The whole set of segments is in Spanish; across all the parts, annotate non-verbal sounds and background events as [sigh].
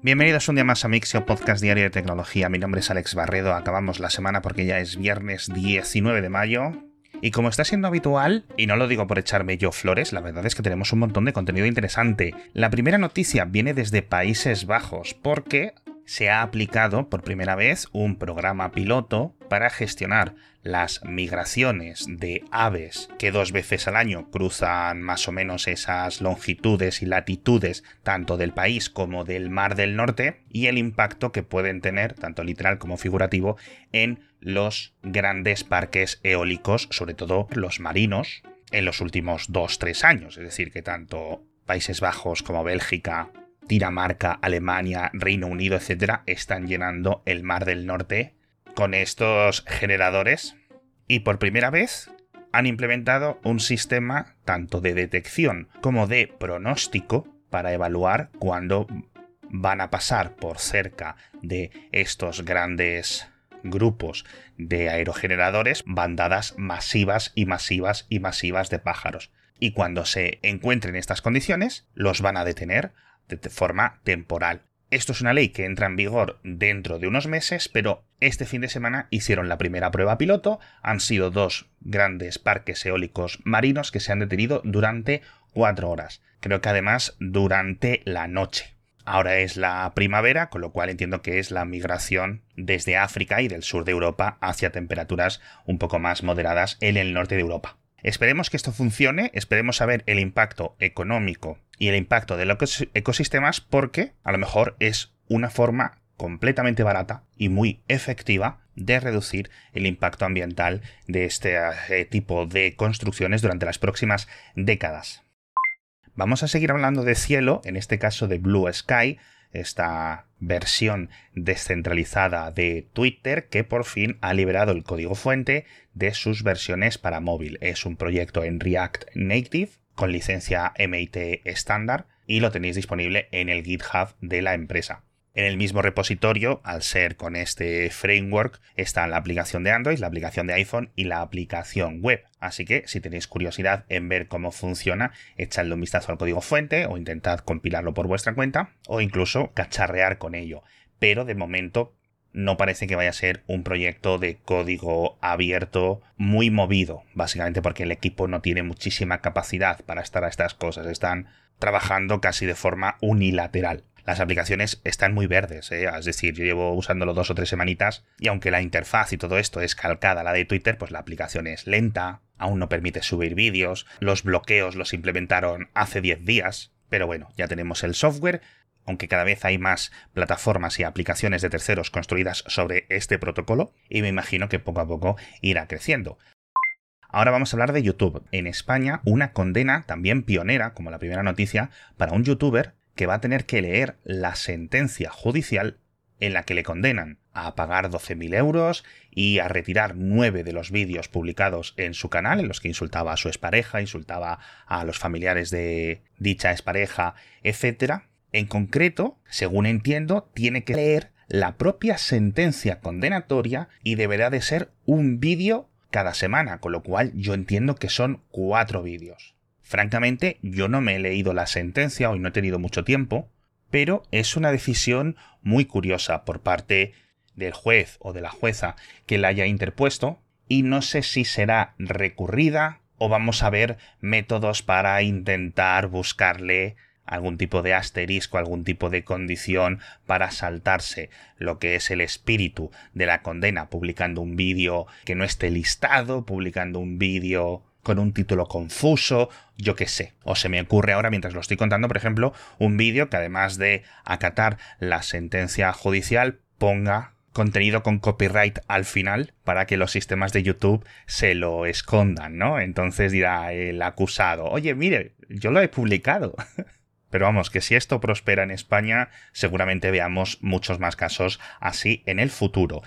Bienvenidos un día más a Mixio, podcast diario de tecnología. Mi nombre es Alex Barredo. Acabamos la semana porque ya es viernes 19 de mayo. Y como está siendo habitual, y no lo digo por echarme yo flores, la verdad es que tenemos un montón de contenido interesante. La primera noticia viene desde Países Bajos, porque se ha aplicado por primera vez un programa piloto para gestionar las migraciones de aves que dos veces al año cruzan más o menos esas longitudes y latitudes tanto del país como del Mar del Norte y el impacto que pueden tener, tanto literal como figurativo, en los grandes parques eólicos, sobre todo los marinos, en los últimos 2-3 años. Es decir, que tanto Países Bajos como Bélgica, Dinamarca, Alemania, Reino Unido, etcétera, están llenando el Mar del Norte con estos generadores y por primera vez han implementado un sistema tanto de detección como de pronóstico para evaluar cuándo van a pasar por cerca de estos grandes grupos de aerogeneradores bandadas masivas y masivas y masivas de pájaros. Y cuando se encuentren estas condiciones, los van a detener de forma temporal. Esto es una ley que entra en vigor dentro de unos meses, pero este fin de semana hicieron la primera prueba piloto. Han sido dos grandes parques eólicos marinos que se han detenido durante cuatro horas. Creo que además durante la noche. Ahora es la primavera, con lo cual entiendo que es la migración desde África y del sur de Europa hacia temperaturas un poco más moderadas en el norte de Europa. Esperemos que esto funcione, esperemos saber el impacto económico y el impacto de los ecosistemas porque a lo mejor es una forma completamente barata y muy efectiva de reducir el impacto ambiental de este eh, tipo de construcciones durante las próximas décadas. Vamos a seguir hablando de cielo, en este caso de Blue Sky, esta versión descentralizada de Twitter que por fin ha liberado el código fuente de sus versiones para móvil. Es un proyecto en React Native con licencia MIT estándar y lo tenéis disponible en el GitHub de la empresa. En el mismo repositorio, al ser con este framework, está la aplicación de Android, la aplicación de iPhone y la aplicación web. Así que si tenéis curiosidad en ver cómo funciona, echadle un vistazo al código fuente o intentad compilarlo por vuestra cuenta o incluso cacharrear con ello. Pero de momento no parece que vaya a ser un proyecto de código abierto muy movido, básicamente porque el equipo no tiene muchísima capacidad para estar a estas cosas, están trabajando casi de forma unilateral las aplicaciones están muy verdes, ¿eh? es decir, yo llevo usándolo dos o tres semanitas y aunque la interfaz y todo esto es calcada a la de Twitter, pues la aplicación es lenta, aún no permite subir vídeos, los bloqueos los implementaron hace 10 días, pero bueno, ya tenemos el software, aunque cada vez hay más plataformas y aplicaciones de terceros construidas sobre este protocolo, y me imagino que poco a poco irá creciendo. Ahora vamos a hablar de YouTube. En España, una condena también pionera, como la primera noticia, para un youtuber que va a tener que leer la sentencia judicial en la que le condenan a pagar 12.000 euros y a retirar nueve de los vídeos publicados en su canal, en los que insultaba a su expareja, insultaba a los familiares de dicha expareja, etc. En concreto, según entiendo, tiene que leer la propia sentencia condenatoria y deberá de ser un vídeo cada semana, con lo cual yo entiendo que son cuatro vídeos. Francamente, yo no me he leído la sentencia, hoy no he tenido mucho tiempo, pero es una decisión muy curiosa por parte del juez o de la jueza que la haya interpuesto y no sé si será recurrida o vamos a ver métodos para intentar buscarle algún tipo de asterisco, algún tipo de condición para saltarse lo que es el espíritu de la condena, publicando un vídeo que no esté listado, publicando un vídeo con un título confuso, yo qué sé. O se me ocurre ahora, mientras lo estoy contando, por ejemplo, un vídeo que además de acatar la sentencia judicial, ponga contenido con copyright al final para que los sistemas de YouTube se lo escondan, ¿no? Entonces dirá el acusado, oye, mire, yo lo he publicado. [laughs] Pero vamos, que si esto prospera en España, seguramente veamos muchos más casos así en el futuro.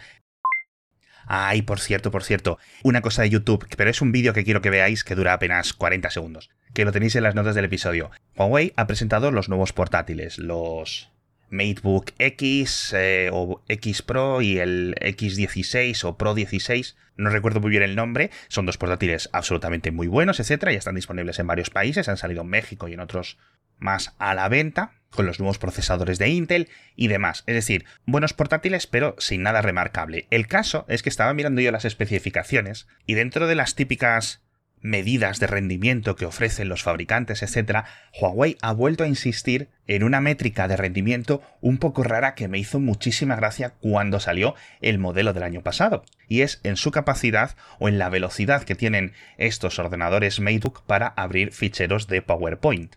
Ay, por cierto, por cierto, una cosa de YouTube, pero es un vídeo que quiero que veáis que dura apenas 40 segundos, que lo tenéis en las notas del episodio. Huawei ha presentado los nuevos portátiles, los MateBook X eh, o X Pro y el X16 o Pro 16, no recuerdo muy bien el nombre, son dos portátiles absolutamente muy buenos, etcétera, ya están disponibles en varios países, han salido en México y en otros más a la venta, con los nuevos procesadores de Intel y demás. Es decir, buenos portátiles pero sin nada remarcable. El caso es que estaba mirando yo las especificaciones y dentro de las típicas medidas de rendimiento que ofrecen los fabricantes, etc., Huawei ha vuelto a insistir en una métrica de rendimiento un poco rara que me hizo muchísima gracia cuando salió el modelo del año pasado, y es en su capacidad o en la velocidad que tienen estos ordenadores MateBook para abrir ficheros de PowerPoint.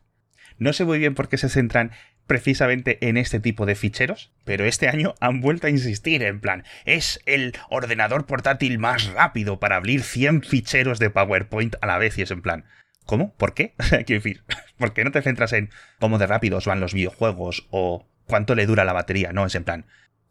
No sé muy bien por qué se centran precisamente en este tipo de ficheros, pero este año han vuelto a insistir en plan, es el ordenador portátil más rápido para abrir 100 ficheros de PowerPoint a la vez y es en plan, ¿cómo? ¿Por qué? [laughs] Quiero decir, ¿por qué no te centras en cómo de rápidos van los videojuegos o cuánto le dura la batería? No, es en plan,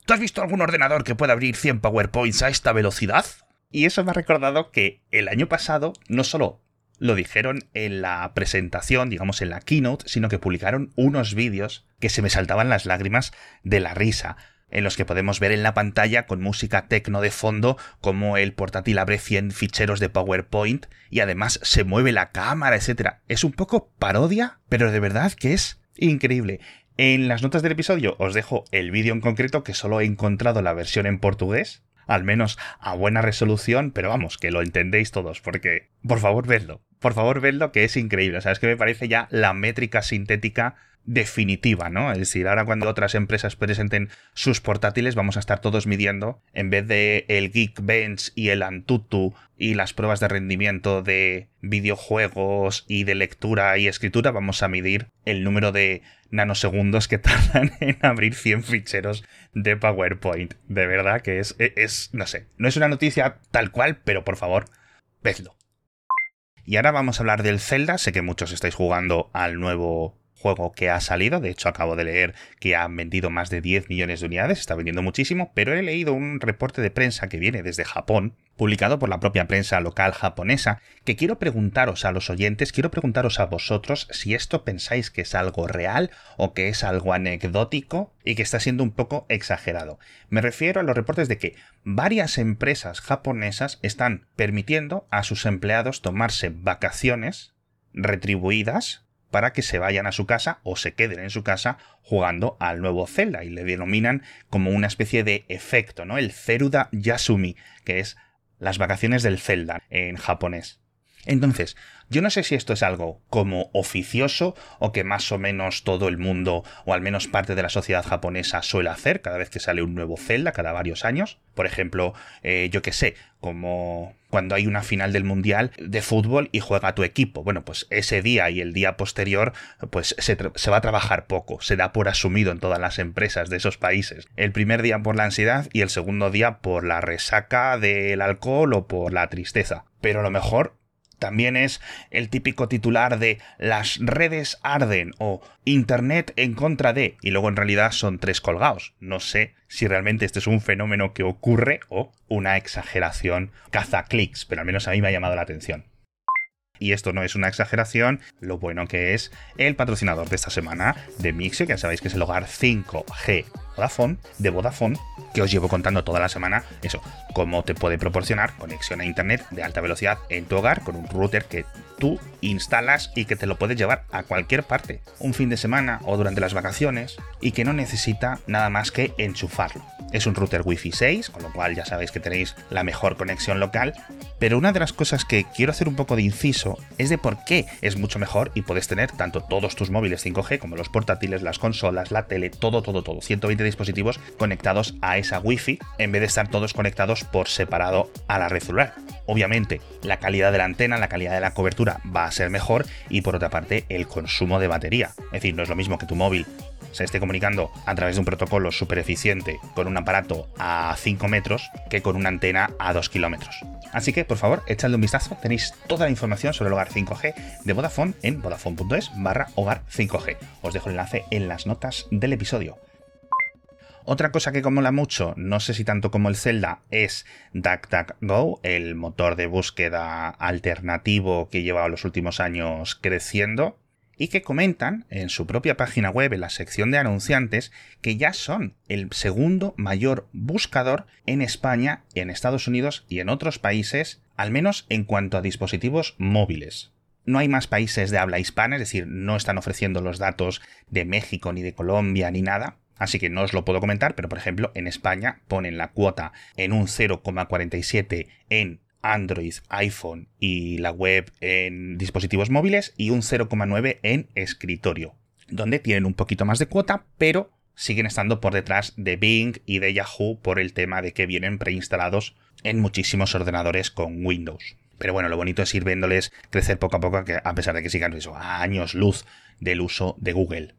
¿tú has visto algún ordenador que pueda abrir 100 PowerPoints a esta velocidad? Y eso me ha recordado que el año pasado no solo lo dijeron en la presentación, digamos en la keynote, sino que publicaron unos vídeos que se me saltaban las lágrimas de la risa en los que podemos ver en la pantalla con música tecno de fondo como el portátil abre 100 ficheros de PowerPoint y además se mueve la cámara, etc. Es un poco parodia, pero de verdad que es increíble. En las notas del episodio os dejo el vídeo en concreto que solo he encontrado la versión en portugués, al menos a buena resolución, pero vamos, que lo entendéis todos, porque por favor vedlo, por favor vedlo que es increíble, o sea, es que me parece ya la métrica sintética definitiva, ¿no? Es decir, ahora cuando otras empresas presenten sus portátiles vamos a estar todos midiendo, en vez de el Geekbench y el Antutu y las pruebas de rendimiento de videojuegos y de lectura y escritura, vamos a medir el número de nanosegundos que [laughs] tardan en abrir 100 ficheros de PowerPoint. De verdad que es, es, no sé, no es una noticia tal cual, pero por favor, vedlo. Y ahora vamos a hablar del Zelda, sé que muchos estáis jugando al nuevo juego que ha salido. De hecho, acabo de leer que han vendido más de 10 millones de unidades, está vendiendo muchísimo, pero he leído un reporte de prensa que viene desde Japón, publicado por la propia prensa local japonesa, que quiero preguntaros a los oyentes, quiero preguntaros a vosotros si esto pensáis que es algo real o que es algo anecdótico y que está siendo un poco exagerado. Me refiero a los reportes de que varias empresas japonesas están permitiendo a sus empleados tomarse vacaciones retribuidas para que se vayan a su casa o se queden en su casa jugando al nuevo Zelda y le denominan como una especie de efecto, ¿no? El Zeruda Yasumi, que es las vacaciones del Zelda en japonés. Entonces, yo no sé si esto es algo como oficioso o que más o menos todo el mundo o al menos parte de la sociedad japonesa suele hacer cada vez que sale un nuevo Zelda, cada varios años. Por ejemplo, eh, yo que sé, como cuando hay una final del mundial de fútbol y juega tu equipo. Bueno, pues ese día y el día posterior, pues se, se, va a trabajar poco, se da por asumido en todas las empresas de esos países. El primer día por la ansiedad y el segundo día por la resaca del alcohol o por la tristeza. Pero a lo mejor también es el típico titular de las redes arden o Internet en contra de, y luego en realidad son tres colgados. No sé si realmente este es un fenómeno que ocurre o una exageración caza clics, pero al menos a mí me ha llamado la atención. Y esto no es una exageración, lo bueno que es el patrocinador de esta semana de Mixio, que ya sabéis que es el hogar 5G Vodafone, de Vodafone, que os llevo contando toda la semana eso, cómo te puede proporcionar conexión a internet de alta velocidad en tu hogar con un router que tú instalas y que te lo puedes llevar a cualquier parte, un fin de semana o durante las vacaciones, y que no necesita nada más que enchufarlo. Es un router Wi-Fi 6, con lo cual ya sabéis que tenéis la mejor conexión local, pero una de las cosas que quiero hacer un poco de inciso es de por qué es mucho mejor y puedes tener tanto todos tus móviles 5G como los portátiles, las consolas, la tele, todo, todo, todo, 120 dispositivos conectados a esa Wi-Fi en vez de estar todos conectados por separado a la red celular. Obviamente, la calidad de la antena, la calidad de la cobertura va a ser mejor y por otra parte, el consumo de batería. Es decir, no es lo mismo que tu móvil se esté comunicando a través de un protocolo súper eficiente con un aparato a 5 metros que con una antena a 2 kilómetros. Así que, por favor, echadle un vistazo. Tenéis toda la información sobre el hogar 5G de Vodafone en vodafone.es barra hogar 5G. Os dejo el enlace en las notas del episodio. Otra cosa que mola mucho, no sé si tanto como el Zelda, es DuckDuckGo, el motor de búsqueda alternativo que lleva los últimos años creciendo y que comentan en su propia página web, en la sección de anunciantes, que ya son el segundo mayor buscador en España, en Estados Unidos y en otros países, al menos en cuanto a dispositivos móviles. no hay más países de habla hispana, es decir, no están ofreciendo los datos de México ni de Colombia ni nada, así que no os lo puedo comentar, pero por ejemplo en España ponen la cuota en un 0,47 en Android, iPhone y la web en dispositivos móviles y un 0,9 en escritorio, donde tienen un poquito más de cuota, pero siguen estando por detrás de Bing y de Yahoo por el tema de que vienen preinstalados en muchísimos ordenadores con Windows. Pero bueno, lo bonito es ir viéndoles crecer poco a poco, a pesar de que sigan eso, a años luz del uso de Google.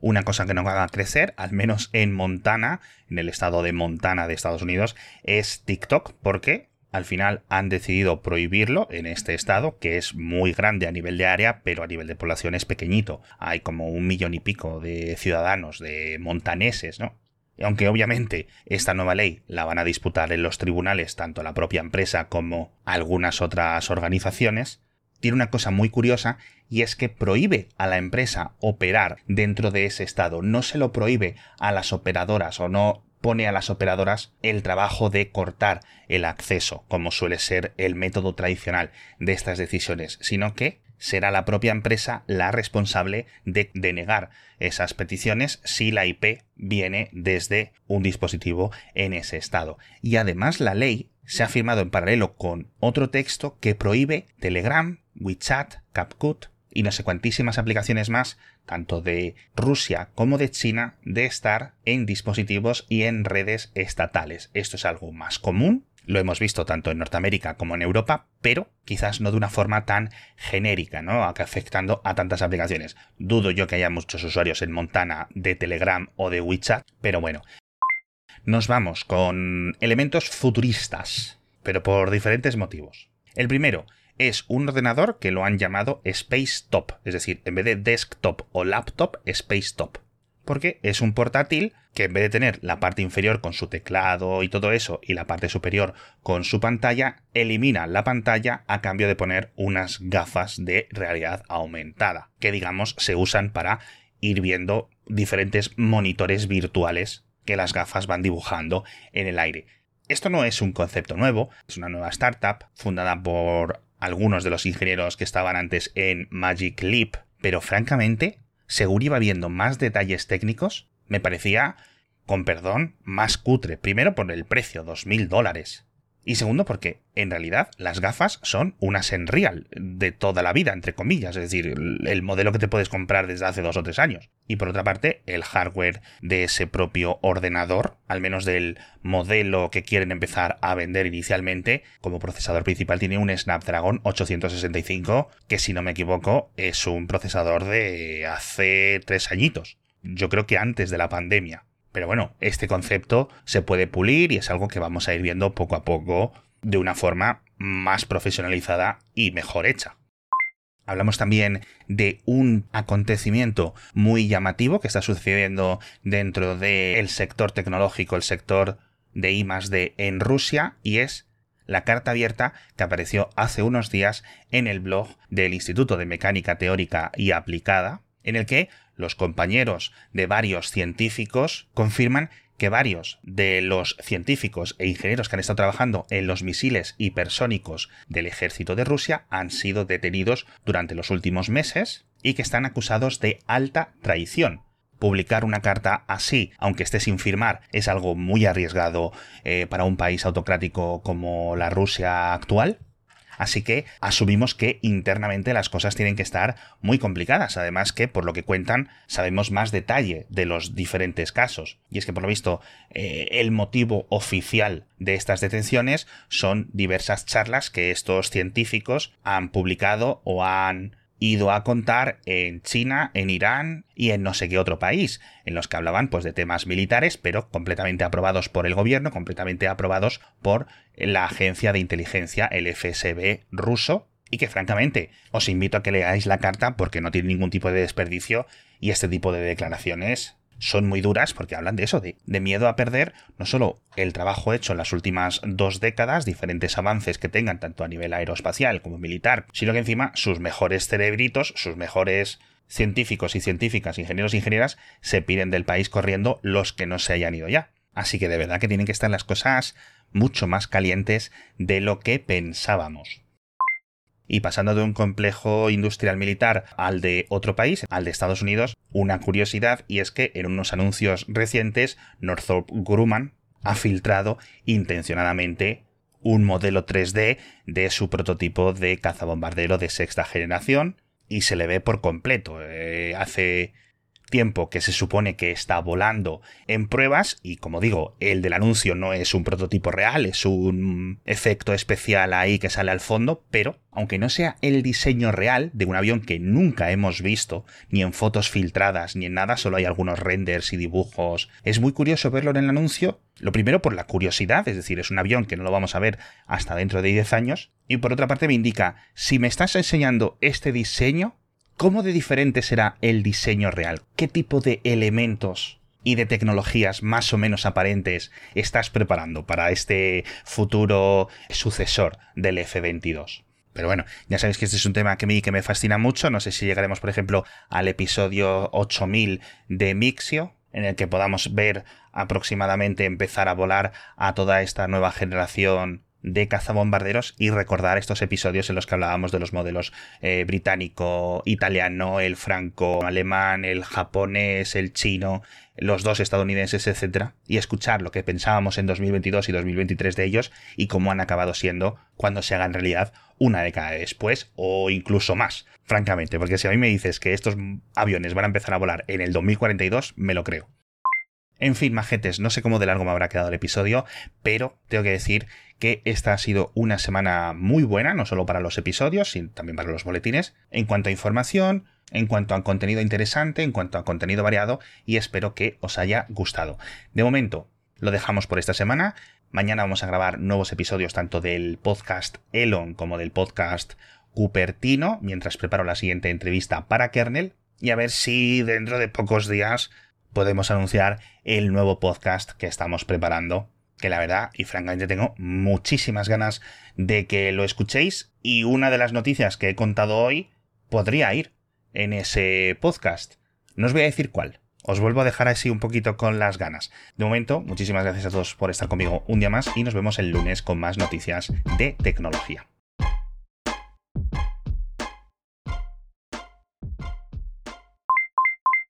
Una cosa que no va a crecer, al menos en Montana, en el estado de Montana de Estados Unidos, es TikTok, porque al final han decidido prohibirlo en este estado, que es muy grande a nivel de área, pero a nivel de población es pequeñito. Hay como un millón y pico de ciudadanos, de montaneses, ¿no? Aunque obviamente esta nueva ley la van a disputar en los tribunales tanto la propia empresa como algunas otras organizaciones, tiene una cosa muy curiosa y es que prohíbe a la empresa operar dentro de ese estado, no se lo prohíbe a las operadoras o no pone a las operadoras el trabajo de cortar el acceso, como suele ser el método tradicional de estas decisiones, sino que será la propia empresa la responsable de denegar esas peticiones si la IP viene desde un dispositivo en ese estado. Y además la ley se ha firmado en paralelo con otro texto que prohíbe Telegram, WeChat, CapCut y no sé cuantísimas aplicaciones más, tanto de Rusia como de China, de estar en dispositivos y en redes estatales. Esto es algo más común, lo hemos visto tanto en Norteamérica como en Europa, pero quizás no de una forma tan genérica, ¿no? Afectando a tantas aplicaciones. Dudo yo que haya muchos usuarios en Montana de Telegram o de WeChat, pero bueno. Nos vamos con elementos futuristas, pero por diferentes motivos. El primero, es un ordenador que lo han llamado Space Top, es decir, en vez de desktop o laptop, Space Top. Porque es un portátil que en vez de tener la parte inferior con su teclado y todo eso y la parte superior con su pantalla, elimina la pantalla a cambio de poner unas gafas de realidad aumentada, que digamos se usan para ir viendo diferentes monitores virtuales que las gafas van dibujando en el aire. Esto no es un concepto nuevo, es una nueva startup fundada por algunos de los ingenieros que estaban antes en Magic Leap, pero francamente, según iba viendo más detalles técnicos, me parecía, con perdón, más cutre. Primero por el precio, 2.000 dólares. Y segundo, porque en realidad las gafas son una Senreal de toda la vida, entre comillas, es decir, el modelo que te puedes comprar desde hace dos o tres años. Y por otra parte, el hardware de ese propio ordenador, al menos del modelo que quieren empezar a vender inicialmente, como procesador principal tiene un Snapdragon 865, que si no me equivoco es un procesador de hace tres añitos. Yo creo que antes de la pandemia. Pero bueno, este concepto se puede pulir y es algo que vamos a ir viendo poco a poco de una forma más profesionalizada y mejor hecha. Hablamos también de un acontecimiento muy llamativo que está sucediendo dentro del sector tecnológico, el sector de I D en Rusia, y es la carta abierta que apareció hace unos días en el blog del Instituto de Mecánica Teórica y Aplicada, en el que los compañeros de varios científicos confirman que varios de los científicos e ingenieros que han estado trabajando en los misiles hipersónicos del ejército de Rusia han sido detenidos durante los últimos meses y que están acusados de alta traición. Publicar una carta así, aunque esté sin firmar, es algo muy arriesgado eh, para un país autocrático como la Rusia actual, Así que asumimos que internamente las cosas tienen que estar muy complicadas. Además que, por lo que cuentan, sabemos más detalle de los diferentes casos. Y es que, por lo visto, eh, el motivo oficial de estas detenciones son diversas charlas que estos científicos han publicado o han ido a contar en China, en Irán y en no sé qué otro país, en los que hablaban pues de temas militares, pero completamente aprobados por el gobierno, completamente aprobados por la agencia de inteligencia, el FSB ruso, y que francamente os invito a que leáis la carta porque no tiene ningún tipo de desperdicio y este tipo de declaraciones son muy duras porque hablan de eso, de, miedo a perder no solo el trabajo hecho en las últimas dos décadas, diferentes avances que tengan tanto a nivel aeroespacial como militar, sino que encima sus mejores cerebritos, sus mejores científicos y científicas, ingenieros e ingenieras, se piden del país corriendo los que no se hayan ido ya. Así que de verdad que tienen que estar las cosas mucho más calientes de lo que pensábamos. Y pasando de un complejo industrial militar al de otro país, al de Estados Unidos, una curiosidad y es que en unos anuncios recientes Northrop Grumman ha filtrado intencionadamente un modelo 3D de su prototipo de cazabombardero de sexta generación y se le ve por completo. Eh, hace tiempo que se supone que está volando en pruebas y como digo, el del anuncio no es un prototipo real, es un efecto especial ahí que sale al fondo, pero aunque no sea el diseño real de un avión que nunca hemos visto, ni en fotos filtradas, ni en nada, solo hay algunos renders y dibujos, es muy curioso verlo en el anuncio, lo primero por la curiosidad, es decir, es un avión que no lo vamos a ver hasta dentro de 10 años, y por otra parte me indica, si me estás enseñando este diseño, ¿Cómo de diferente será el diseño real? ¿Qué tipo de elementos y de tecnologías más o menos aparentes estás preparando para este futuro sucesor del F-22? Pero bueno, ya sabéis que este es un tema que, que me fascina mucho. No sé si llegaremos, por ejemplo, al episodio 8000 de Mixio, en el que podamos ver aproximadamente empezar a volar a toda esta nueva generación de cazabombarderos y recordar estos episodios en los que hablábamos de los modelos eh, británico, italiano, el franco-alemán, el japonés, el chino, los dos estadounidenses, etcétera, y escuchar lo que pensábamos en 2022 y 2023 de ellos y cómo han acabado siendo cuando se hagan realidad una década después o incluso más, francamente, porque si a mí me dices que estos aviones van a empezar a volar en el 2042, me lo creo. En fin, majetes, no sé cómo de largo me habrá quedado el episodio, pero tengo que decir que esta ha sido una semana muy buena, no solo para los episodios, sino también para los boletines, en cuanto a información, en cuanto a contenido interesante, en cuanto a contenido variado, y espero que os haya gustado. De momento, lo dejamos por esta semana. Mañana vamos a grabar nuevos episodios tanto del podcast Elon como del podcast Cupertino, mientras preparo la siguiente entrevista para Kernel, y a ver si dentro de pocos días podemos anunciar el nuevo podcast que estamos preparando que la verdad y francamente tengo muchísimas ganas de que lo escuchéis y una de las noticias que he contado hoy podría ir en ese podcast. No os voy a decir cuál. Os vuelvo a dejar así un poquito con las ganas. De momento, muchísimas gracias a todos por estar conmigo un día más y nos vemos el lunes con más noticias de tecnología.